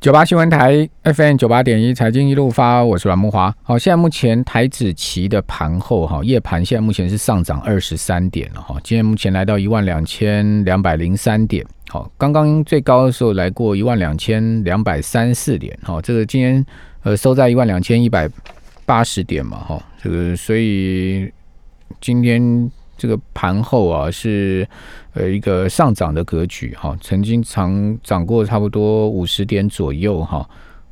九八新闻台 FM 九八点一财经一路发，我是阮木华。好，现在目前台指期的盘后哈，夜盘现在目前是上涨二十三点了哈。今天目前来到一万两千两百零三点，好，刚刚最高的时候来过一万两千两百三四点，哈，这个今天呃收在一万两千一百八十点嘛，哈，这个所以今天。这个盘后啊是呃一个上涨的格局哈，曾经长涨过差不多五十点左右哈，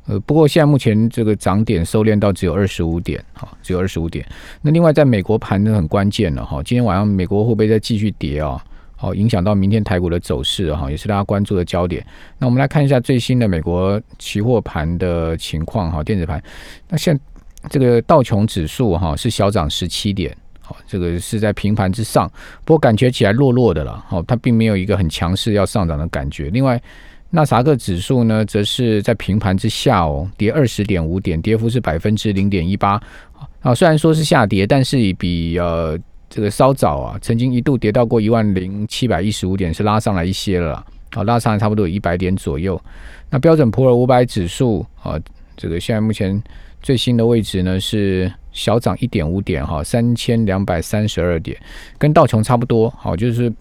呃不过现在目前这个涨点收敛到只有二十五点哈，只有二十五点。那另外在美国盘呢很关键了哈，今天晚上美国会不会再继续跌啊？好，影响到明天台股的走势哈，也是大家关注的焦点。那我们来看一下最新的美国期货盘的情况哈，电子盘。那现这个道琼指数哈是小涨十七点。这个是在平盘之上，不过感觉起来弱弱的了。好，它并没有一个很强势要上涨的感觉。另外，纳萨克指数呢，则是在平盘之下哦，跌二十点五点，跌幅是百分之零点一八。啊，虽然说是下跌，但是比呃这个稍早啊，曾经一度跌到过一万零七百一十五点，是拉上来一些了。好，拉上来差不多有一百点左右。那标准普尔五百指数啊，这个现在目前最新的位置呢是。小涨一点五点哈，三千两百三十二点，跟道琼差不多。好，就是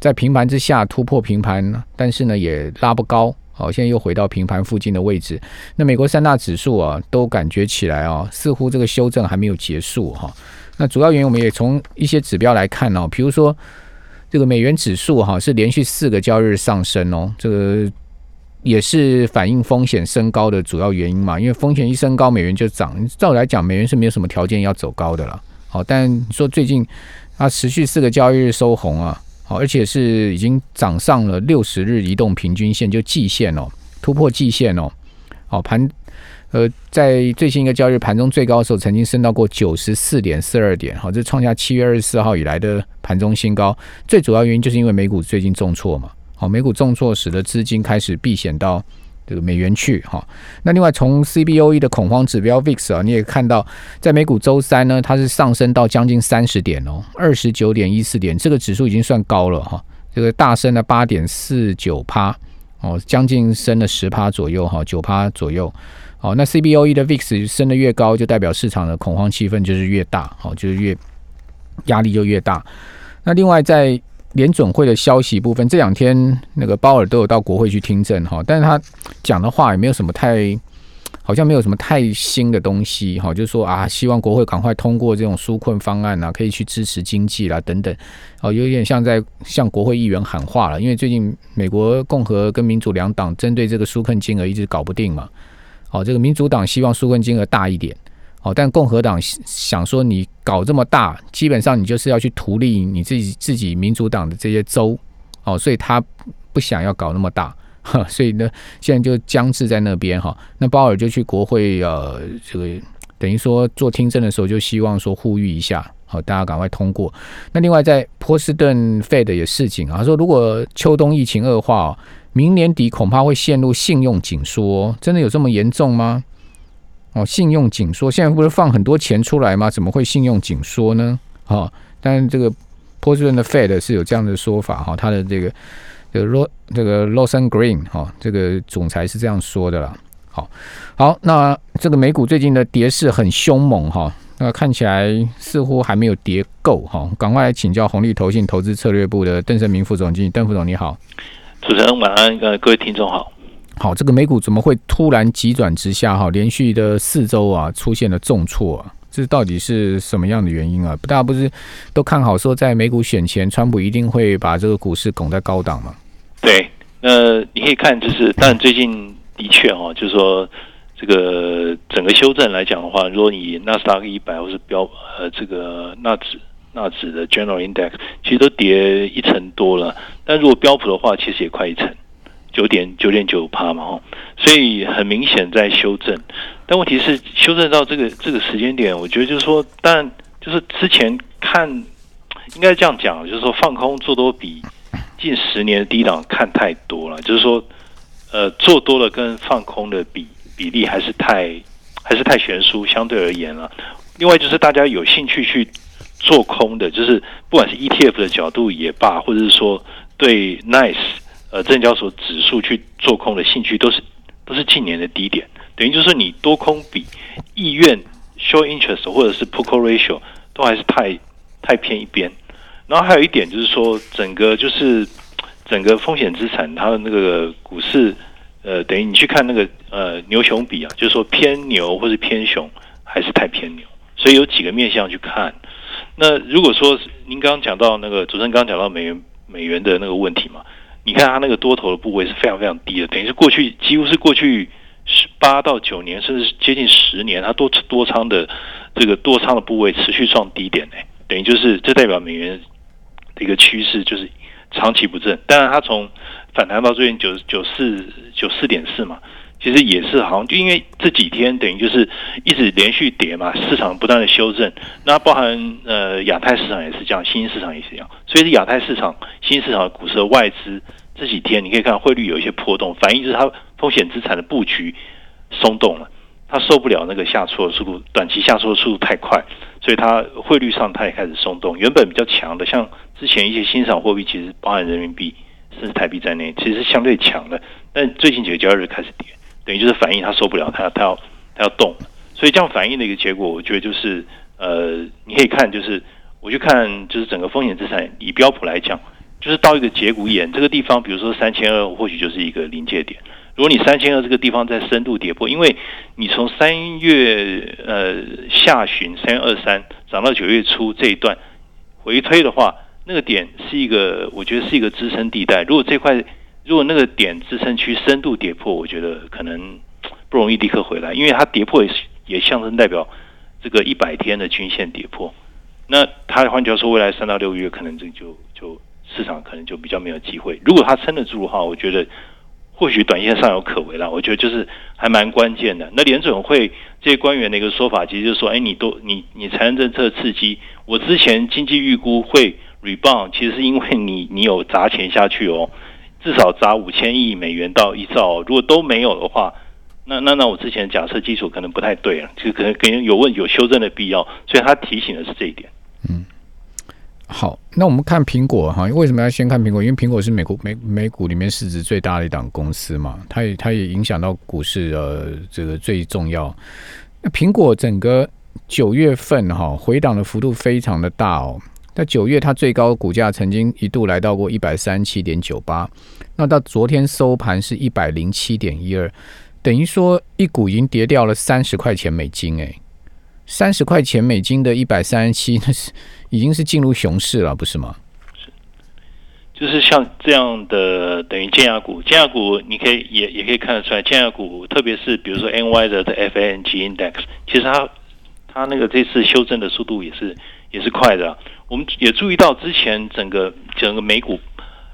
在平盘之下突破平盘，但是呢也拉不高。好，现在又回到平盘附近的位置。那美国三大指数啊，都感觉起来啊，似乎这个修正还没有结束哈。那主要原因我们也从一些指标来看哦，比如说这个美元指数哈是连续四个交易日上升哦，这个。也是反映风险升高的主要原因嘛，因为风险一升高，美元就涨。照理来讲，美元是没有什么条件要走高的了。好，但说最近它持续四个交易日收红啊，好，而且是已经涨上了六十日移动平均线，就季线哦，突破季线哦。好，盘呃，在最新一个交易日盘中最高的时候，曾经升到过九十四点四二点，好，这创下七月二十四号以来的盘中新高。最主要原因就是因为美股最近重挫嘛。好，美股重挫使得资金开始避险到这个美元去。哈，那另外从 CBOE 的恐慌指标 VIX 啊，你也看到，在美股周三呢，它是上升到将近三十点哦，二十九点一四点，这个指数已经算高了哈。这个大升了八点四九趴哦，将近升了十趴左右哈，九趴左右。好，那 CBOE 的 VIX 升的越高，就代表市场的恐慌气氛就是越大，好，就是越压力就越大。那另外在联准会的消息部分，这两天那个鲍尔都有到国会去听证哈，但是他讲的话也没有什么太，好像没有什么太新的东西哈，就是说啊，希望国会赶快通过这种纾困方案啊，可以去支持经济啦等等，哦，有点像在向国会议员喊话了，因为最近美国共和跟民主两党针对这个纾困金额一直搞不定嘛，哦，这个民主党希望纾困金额大一点。哦，但共和党想说你搞这么大，基本上你就是要去图利你自己自己民主党的这些州，哦，所以他不想要搞那么大，所以呢，现在就僵滞在那边哈。那鲍尔就去国会呃，这个等于说做听证的时候，就希望说呼吁一下，好，大家赶快通过。那另外在波士顿 Fed 也示警啊，说如果秋冬疫情恶化，哦明年底恐怕会陷入信用紧缩，哦真的有这么严重吗？哦，信用紧缩，现在不是放很多钱出来吗？怎么会信用紧缩呢？哈，但是这个波士顿的 Fed 是有这样的说法哈，他的这个这个 Lo 这个 Lois Green 哈，这个总裁是这样说的啦。好，好，那这个美股最近的跌势很凶猛哈，那看起来似乎还没有跌够哈，赶快来请教红利投信投资策略部的邓胜明副总经理，邓副总你好，主持人晚安，呃，各位听众好。好，这个美股怎么会突然急转直下？哈，连续的四周啊，出现了重挫啊，这到底是什么样的原因啊？大家不是都看好说，在美股选前，川普一定会把这个股市拱在高档吗？对，那你可以看，就是但最近的确哦，就是说这个整个修正来讲的话，如果你纳斯达克一百或是标呃这个纳指纳指的 General Index，其实都跌一成多了，但如果标普的话，其实也快一成。九点九点九趴嘛，哈，所以很明显在修正，但问题是修正到这个这个时间点，我觉得就是说，但就是之前看应该这样讲，就是说放空做多比近十年的低档看太多了，就是说，呃，做多了跟放空的比比例还是太还是太悬殊，相对而言了。另外就是大家有兴趣去做空的，就是不管是 ETF 的角度也罢，或者是说对 Nice。呃，证交所指数去做空的兴趣都是都是近年的低点，等于就是你多空比意愿 show interest 或者是 put call ratio 都还是太太偏一边。然后还有一点就是说，整个就是整个风险资产它的那个股市，呃，等于你去看那个呃牛熊比啊，就是说偏牛或是偏熊，还是太偏牛。所以有几个面向去看。那如果说您刚刚讲到那个主持人刚刚讲到美元美元的那个问题嘛，你看它那个多头的部位是非常非常低的，等于是过去几乎是过去十八到九年，甚至接近十年，它多多仓的这个多仓的部位持续创低点呢，等于就是这代表美元的一个趋势就是长期不振。当然，它从反弹到最近九九四九四点四嘛。其实也是，好像就因为这几天等于就是一直连续跌嘛，市场不断的修正。那包含呃亚太市场也是这样，新兴市场也是这样。所以是亚太市场、新兴市场的股市的外资这几天，你可以看汇率有一些波动，反映就是它风险资产的布局松动了，它受不了那个下挫的速度，短期下挫的速度太快，所以它汇率上它也开始松动。原本比较强的，像之前一些新场货币，其实包含人民币甚至台币在内，其实相对强的，但最近几个交易日开始跌。等于就是反应他受不了，他要他要他要动，所以这样反应的一个结果，我觉得就是呃，你可以看就是我去看就是整个风险资产以标普来讲，就是到一个节骨眼这个地方，比如说三千二，或许就是一个临界点。如果你三千二这个地方在深度跌破，因为你从三月呃下旬三月二三涨到九月初这一段回推的话，那个点是一个我觉得是一个支撑地带。如果这块如果那个点支撑区深度跌破，我觉得可能不容易立刻回来，因为它跌破也也象征代表这个一百天的均线跌破。那它换句话说，未来三到六个月可能这就就市场可能就比较没有机会。如果它撑得住的话，我觉得或许短线上有可为了。我觉得就是还蛮关键的。那联准会这些官员的一个说法，其实就是说，哎，你都你你财政政策刺激，我之前经济预估会 rebound，其实是因为你你有砸钱下去哦。至少砸五千亿美元到一兆，如果都没有的话，那那那我之前假设基础可能不太对了，就可能可能有问有修正的必要，所以他提醒的是这一点。嗯，好，那我们看苹果哈，为什么要先看苹果？因为苹果是美国美美股里面市值最大的一档公司嘛，它也它也影响到股市呃这个最重要。那苹果整个九月份哈回档的幅度非常的大哦。在九月，它最高股价曾经一度来到过一百三十七点九八，那到昨天收盘是一百零七点一二，等于说一股已经跌掉了三十块钱美金，哎，三十块钱美金的一百三十七，那是已经是进入熊市了，不是吗？就是像这样的等于尖牙股，尖牙股你可以也也可以看得出来，尖牙股特别是比如说 N Y 的的 F N G Index，其实它它那个这次修正的速度也是也是快的。我们也注意到，之前整个整个美股，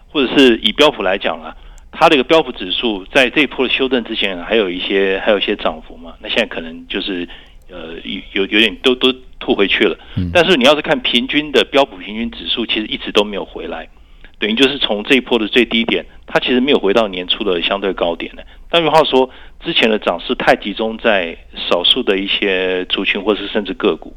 或者是以标普来讲啊，它的一个标普指数在这一波的修正之前，还有一些还有一些涨幅嘛。那现在可能就是呃有有有点都都吐回去了。但是你要是看平均的标普平均指数，其实一直都没有回来，等于就是从这一波的最低点，它其实没有回到年初的相对高点的。换句话说，之前的涨势太集中在少数的一些族群，或是甚至个股，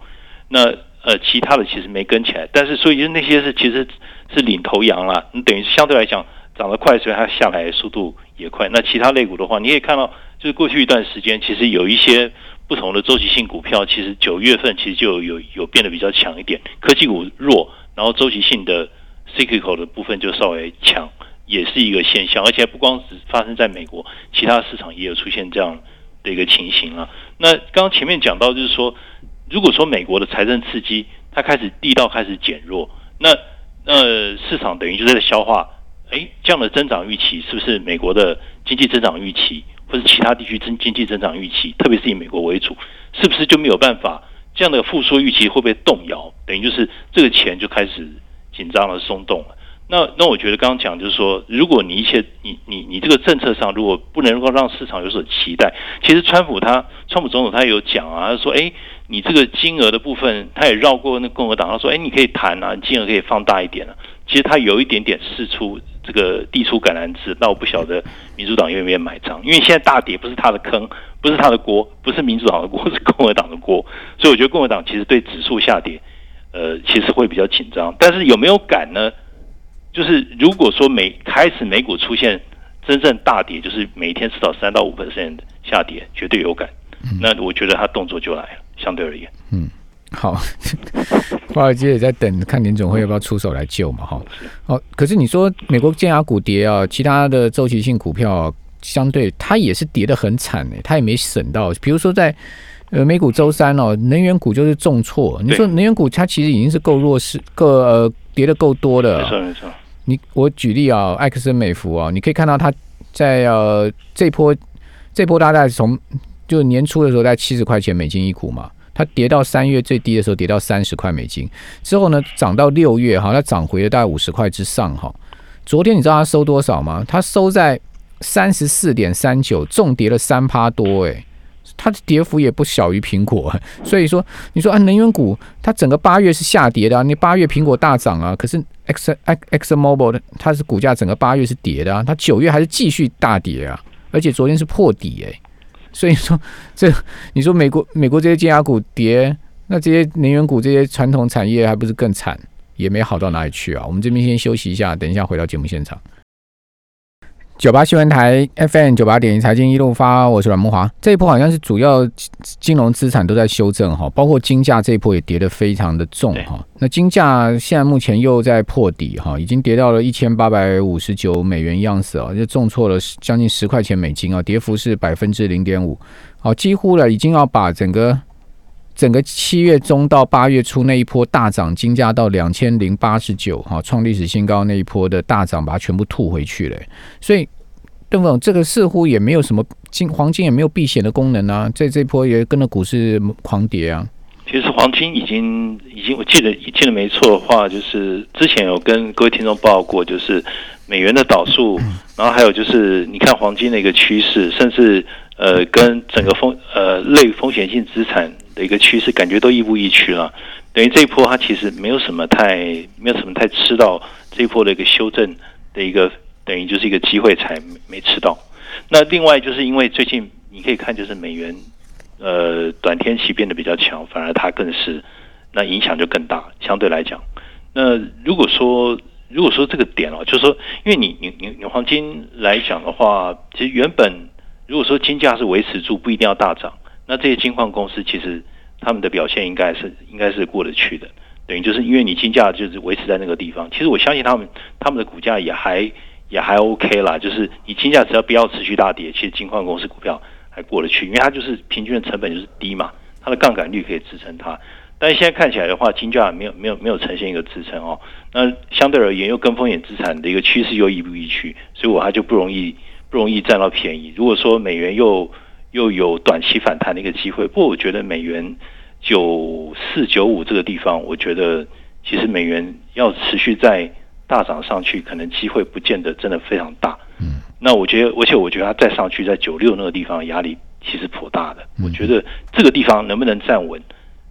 那。呃，其他的其实没跟起来，但是所以那些是其实是领头羊啦。你等于相对来讲涨得快，所以它下来速度也快。那其他类股的话，你也看到，就是过去一段时间，其实有一些不同的周期性股票，其实九月份其实就有有变得比较强一点。科技股弱，然后周期性的 cyclical 的部分就稍微强，也是一个现象。而且不光只发生在美国，其他市场也有出现这样的一个情形啊。那刚刚前面讲到，就是说。如果说美国的财政刺激它开始力道开始减弱，那呃市场等于就在消化，哎这样的增长预期是不是美国的经济增长预期，或者其他地区增经济增长预期，特别是以美国为主，是不是就没有办法这样的复苏预期会不会动摇？等于就是这个钱就开始紧张了、松动了。那那我觉得刚刚讲就是说，如果你一切你你你这个政策上如果不能够让市场有所期待，其实川普他川普总统他有讲啊，他说哎。你这个金额的部分，他也绕过那共和党，他说：“哎，你可以谈啊，金额可以放大一点啊。”其实他有一点点试出这个递出橄榄枝，那我不晓得民主党愿不愿意买账，因为现在大跌不是他的坑，不是他的锅，不是民主党的锅，是共和党的锅。所以我觉得共和党其实对指数下跌，呃，其实会比较紧张。但是有没有敢呢？就是如果说美开始美股出现真正大跌就是每天至少三到五 percent 下跌，绝对有感。那我觉得他动作就来了，相对而言。嗯，好，华尔街也在等看联总会要不要出手来救嘛，哈。哦，可是你说美国建牙股跌啊，其他的周期性股票相对它也是跌得很惨诶，它也没省到。比如说在呃美股周三哦，能源股就是重挫。你说能源股它其实已经是够弱势，够呃跌的够多的。没错没错。你我举例啊，埃克森美孚啊，你可以看到它在呃这波这波大概从就年初的时候在七十块钱美金一股嘛。它跌到三月最低的时候，跌到三十块美金，之后呢涨到六月哈，它涨回了大概五十块之上哈。昨天你知道它收多少吗？它收在三十四点三九，重跌了三趴多诶，它的跌幅也不小于苹果。所以说，你说啊，能源股它整个八月是下跌的，啊你八月苹果大涨啊，可是 X X X Mobile 的它是股价整个八月是跌的啊，它九月还是继续大跌啊，而且昨天是破底诶。所以说，这你说美国美国这些金牙股跌，那这些能源股这些传统产业还不是更惨，也没好到哪里去啊？我们这边先休息一下，等一下回到节目现场。九八新闻台 FM 九八点一财经一路发，我是阮木华。这一波好像是主要金融资产都在修正哈，包括金价这一波也跌得非常的重哈。那金价现在目前又在破底哈，已经跌到了一千八百五十九美元样子啊，就重挫了将近十块钱美金啊，跌幅是百分之零点五，好，几乎了已经要把整个整个七月中到八月初那一波大涨金价到两千零八十九哈，创历史新高那一波的大涨，把它全部吐回去了，所以。邓总，这个似乎也没有什么金黄金也没有避险的功能啊，在这波也跟着股市狂跌啊。其实黄金已经已经，我记得记得没错的话，就是之前有跟各位听众报过，就是美元的导数，然后还有就是你看黄金的一个趋势，甚至呃跟整个风呃类风险性资产的一个趋势，感觉都亦步亦趋了。等于这一波它其实没有什么太没有什么太吃到这一波的一个修正的一个。等于就是一个机会才没吃到。那另外就是因为最近你可以看，就是美元呃短天期变得比较强，反而它更是那影响就更大。相对来讲，那如果说如果说这个点哦，就是说，因为你你你你黄金来讲的话，其实原本如果说金价是维持住，不一定要大涨，那这些金矿公司其实他们的表现应该是应该是过得去的。等于就是因为你金价就是维持在那个地方，其实我相信他们他们的股价也还。也还 OK 啦，就是你金价只要不要持续大跌，其实金矿公司股票还过得去，因为它就是平均的成本就是低嘛，它的杠杆率可以支撑它。但是现在看起来的话，金价没有没有没有呈现一个支撑哦。那相对而言，又跟风险资产的一个趋势又亦步亦趋，所以我它就不容易不容易占到便宜。如果说美元又又有短期反弹的一个机会，不过我觉得美元九四九五这个地方，我觉得其实美元要持续在。大涨上去，可能机会不见得真的非常大。嗯，那我觉得，而且我觉得它再上去，在九六那个地方压力其实颇大的。我觉得这个地方能不能站稳，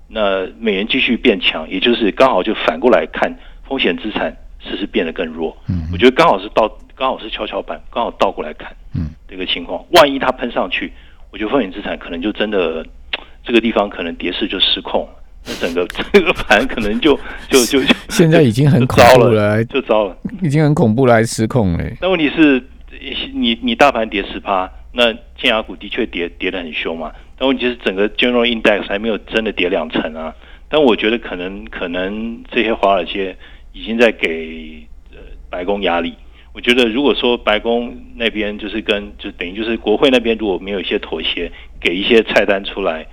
那美元继续变强，也就是刚好就反过来看，风险资产是不是变得更弱？嗯，我觉得刚好是到，刚好是跷跷板，刚好倒过来看。嗯，这个情况，万一它喷上去，我觉得风险资产可能就真的 这个地方可能跌势就失控。那整个 这个盘可能就就就现在已经很恐怖了，就糟了，已经很恐怖了，还失控了。那问题是，你你大盘跌十趴，那建牙股的确跌跌得很凶嘛。但问题是，整个 General Index 还没有真的跌两成啊。但我觉得可能可能这些华尔街已经在给呃白宫压力。我觉得如果说白宫那边就是跟就等于就是国会那边如果没有一些妥协，给一些菜单出来，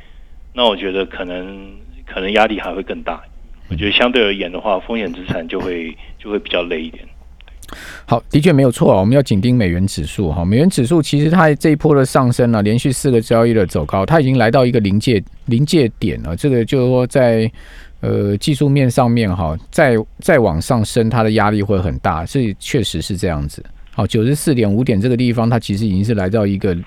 那我觉得可能。可能压力还会更大，我觉得相对而言的话，风险资产就会 就会比较累一点。好，的确没有错啊，我们要紧盯美元指数哈。美元指数其实它这一波的上升呢，连续四个交易的走高，它已经来到一个临界临界点了。这个就是说，在呃技术面上面哈，再再往上升，它的压力会很大，是确实是这样子。好，九十四点五点这个地方，它其实已经是来到一个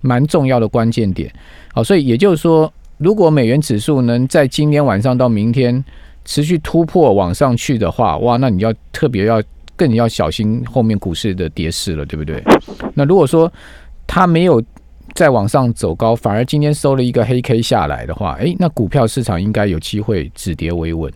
蛮重要的关键点。好，所以也就是说。如果美元指数能在今天晚上到明天持续突破往上去的话，哇，那你要特别要更要小心后面股市的跌势了，对不对？那如果说它没有再往上走高，反而今天收了一个黑 K 下来的话，诶，那股票市场应该有机会止跌维稳，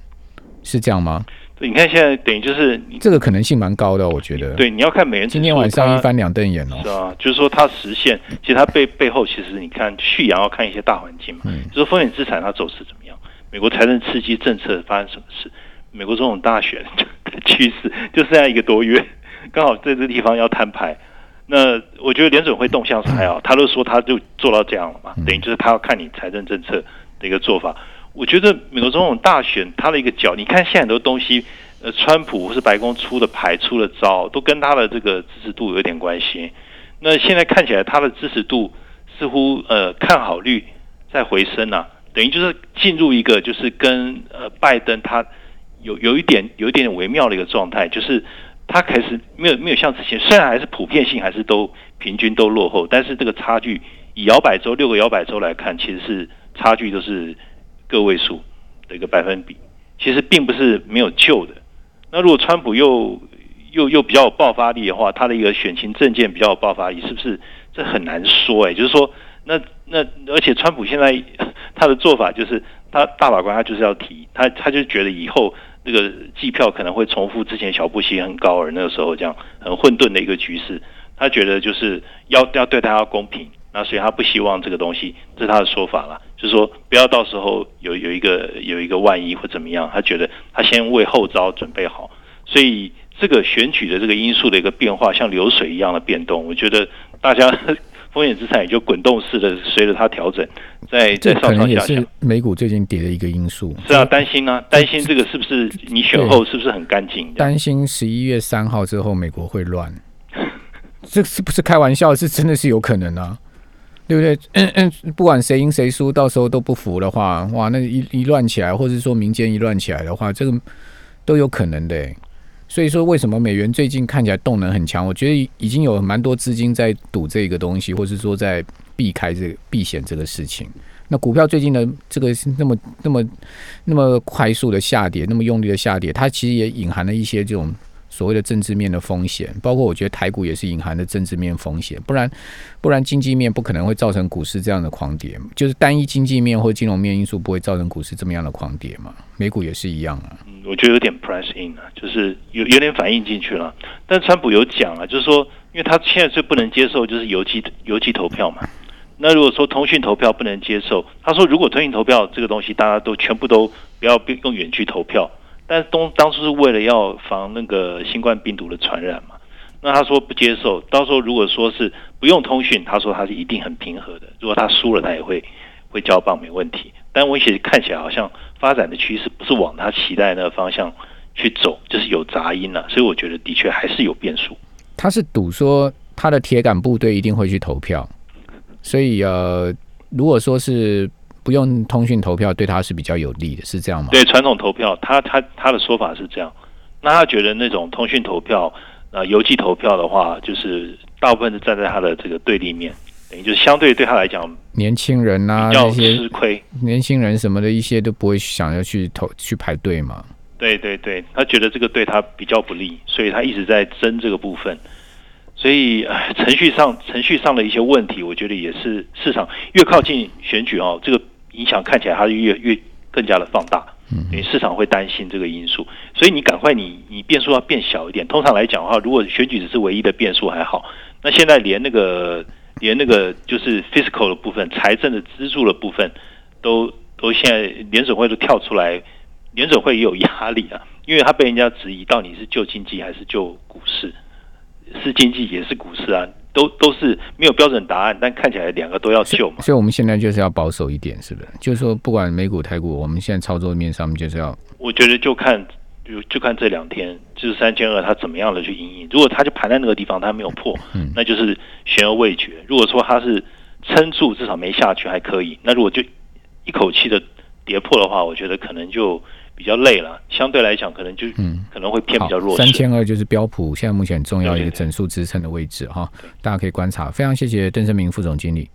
是这样吗？你看现在等于就是这个可能性蛮高的，我觉得。，对，你要看美元今天晚上一翻两瞪眼哦。是啊，就是说它实现，其实它背背后其实你看续阳要看一些大环境嘛，嗯就是说风险资产它走势怎么样，美国财政刺激政策发生什么事，美国总统大选 的趋势就剩下一个多月，刚好在这个地方要摊牌。那我觉得联准会动向是还好，他都说他就做到这样了嘛，等于就是他要看你财政政策的一个做法。我觉得美国总统大选他的一个角，你看现在很多东西，呃，川普或是白宫出的牌、出的招，都跟他的这个支持度有点关系。那现在看起来他的支持度似乎呃看好率在回升啊，等于就是进入一个就是跟呃拜登他有有一点有一点点微妙的一个状态，就是他开始没有没有像之前，虽然还是普遍性还是都平均都落后，但是这个差距以摇摆州六个摇摆州来看，其实是差距都是个位数的一个百分比，其实并不是没有救的。那如果川普又又又比较有爆发力的话，他的一个选情政见比较有爆发力，是不是这很难说？哎，就是说，那那而且川普现在 他的做法就是，他大法官他就是要提，他他就觉得以后那个计票可能会重复之前小布希很高尔那个时候这样很混沌的一个局势，他觉得就是要要对他要公平，那所以他不希望这个东西，这是他的说法了，就是说不要到时候有有一个有一个万一或怎么样，他觉得他先为后招准备好，所以这个选举的这个因素的一个变化，像流水一样的变动，我觉得大家风险资产也就滚动式的随着它调整，在这在上可能也是上下下。美股最近跌的一个因素。是啊，担心呢、担心这个是不是你选后是不是很干净？担心十一月三号之后美国会乱，这是不是开玩笑？是真的是有可能啊，对不对？嗯嗯，不管谁赢谁输，到时候都不服的话，哇，那一一乱起来，或者说民间一乱起来的话，这个都有可能的欸。所以说，为什么美元最近看起来动能很强？我觉得已经有蛮多资金在赌这个东西，或是说在避开这个避险这个事情。那股票最近的这个那么那么那么快速的下跌，那么用力的下跌，它其实也隐含了一些这种所谓的政治面的风险，包括我觉得台股也是隐含的政治面风险，不然不然经济面不可能会造成股市这样的狂跌，就是单一经济面或金融面因素不会造成股市这么样的狂跌嘛，美股也是一样啊。我觉得有点 price in 啊，就是有有点反应进去了。但川普有讲啊，就是说，因为他现在最不能接受就是邮寄邮寄投票嘛。那如果说通讯投票不能接受，他说如果通讯投票这个东西大家都全部都不要用远距投票，但是当当初是为了要防那个新冠病毒的传染嘛。那他说不接受，到时候如果说是不用通讯，他说他是一定很平和的。如果他输了，他也会会交棒没问题。但我其实看起来好像发展的趋势不是往他期待那个方向去走，就是有杂音了、所以我觉得的确还是有变数。他是赌说他的铁杆部队一定会去投票，所以呃，如果说是不用通讯投票，对他是比较有利的，是这样吗？对传统投票，他他他的说法是这样，那他觉得那种通讯投票、呃邮寄投票的话，就是大部分是站在他的这个对立面，等于就是相对对他来讲年轻人啊，比较那些吃亏。年轻人什么的一些都不会想要去投去排队嘛。对对对，他觉得这个对他比较不利，所以他一直在争这个部分。所以、呃、程序上程序上的一些问题，我觉得也是市场越靠近选举哦，这个影响看起来它就越越更加的放大。嗯因为市场会担心这个因素，所以你赶快你你变数要变小一点。通常来讲的话，如果选举只是唯一的变数还好，那现在连那个连那个就是 fiscal 的部分，财政的资助的部分，都都现在联准会都跳出来，联准会也有压力啊，因为他被人家质疑到底是救经济还是救股市，是经济也是股市啊，都都是没有标准答案，但看起来两个都要救嘛。所以我们现在就是要保守一点，是不是？就是说，不管美股、台股，我们现在操作面上面就是要我觉得就看就就看这两天，就是三千二它怎么样的去应应。如果它就盘在那个地方，它没有破，嗯那就是悬而未决。如果说它是撑住，至少没下去还可以。那如果就一口气的跌破的话，我觉得可能就比较累了。相对来讲，可能就嗯可能会偏比较弱三。千二就是标普现在目前很重要一个整数支撑的位置哈，大家可以观察。非常谢谢邓胜明副总经理。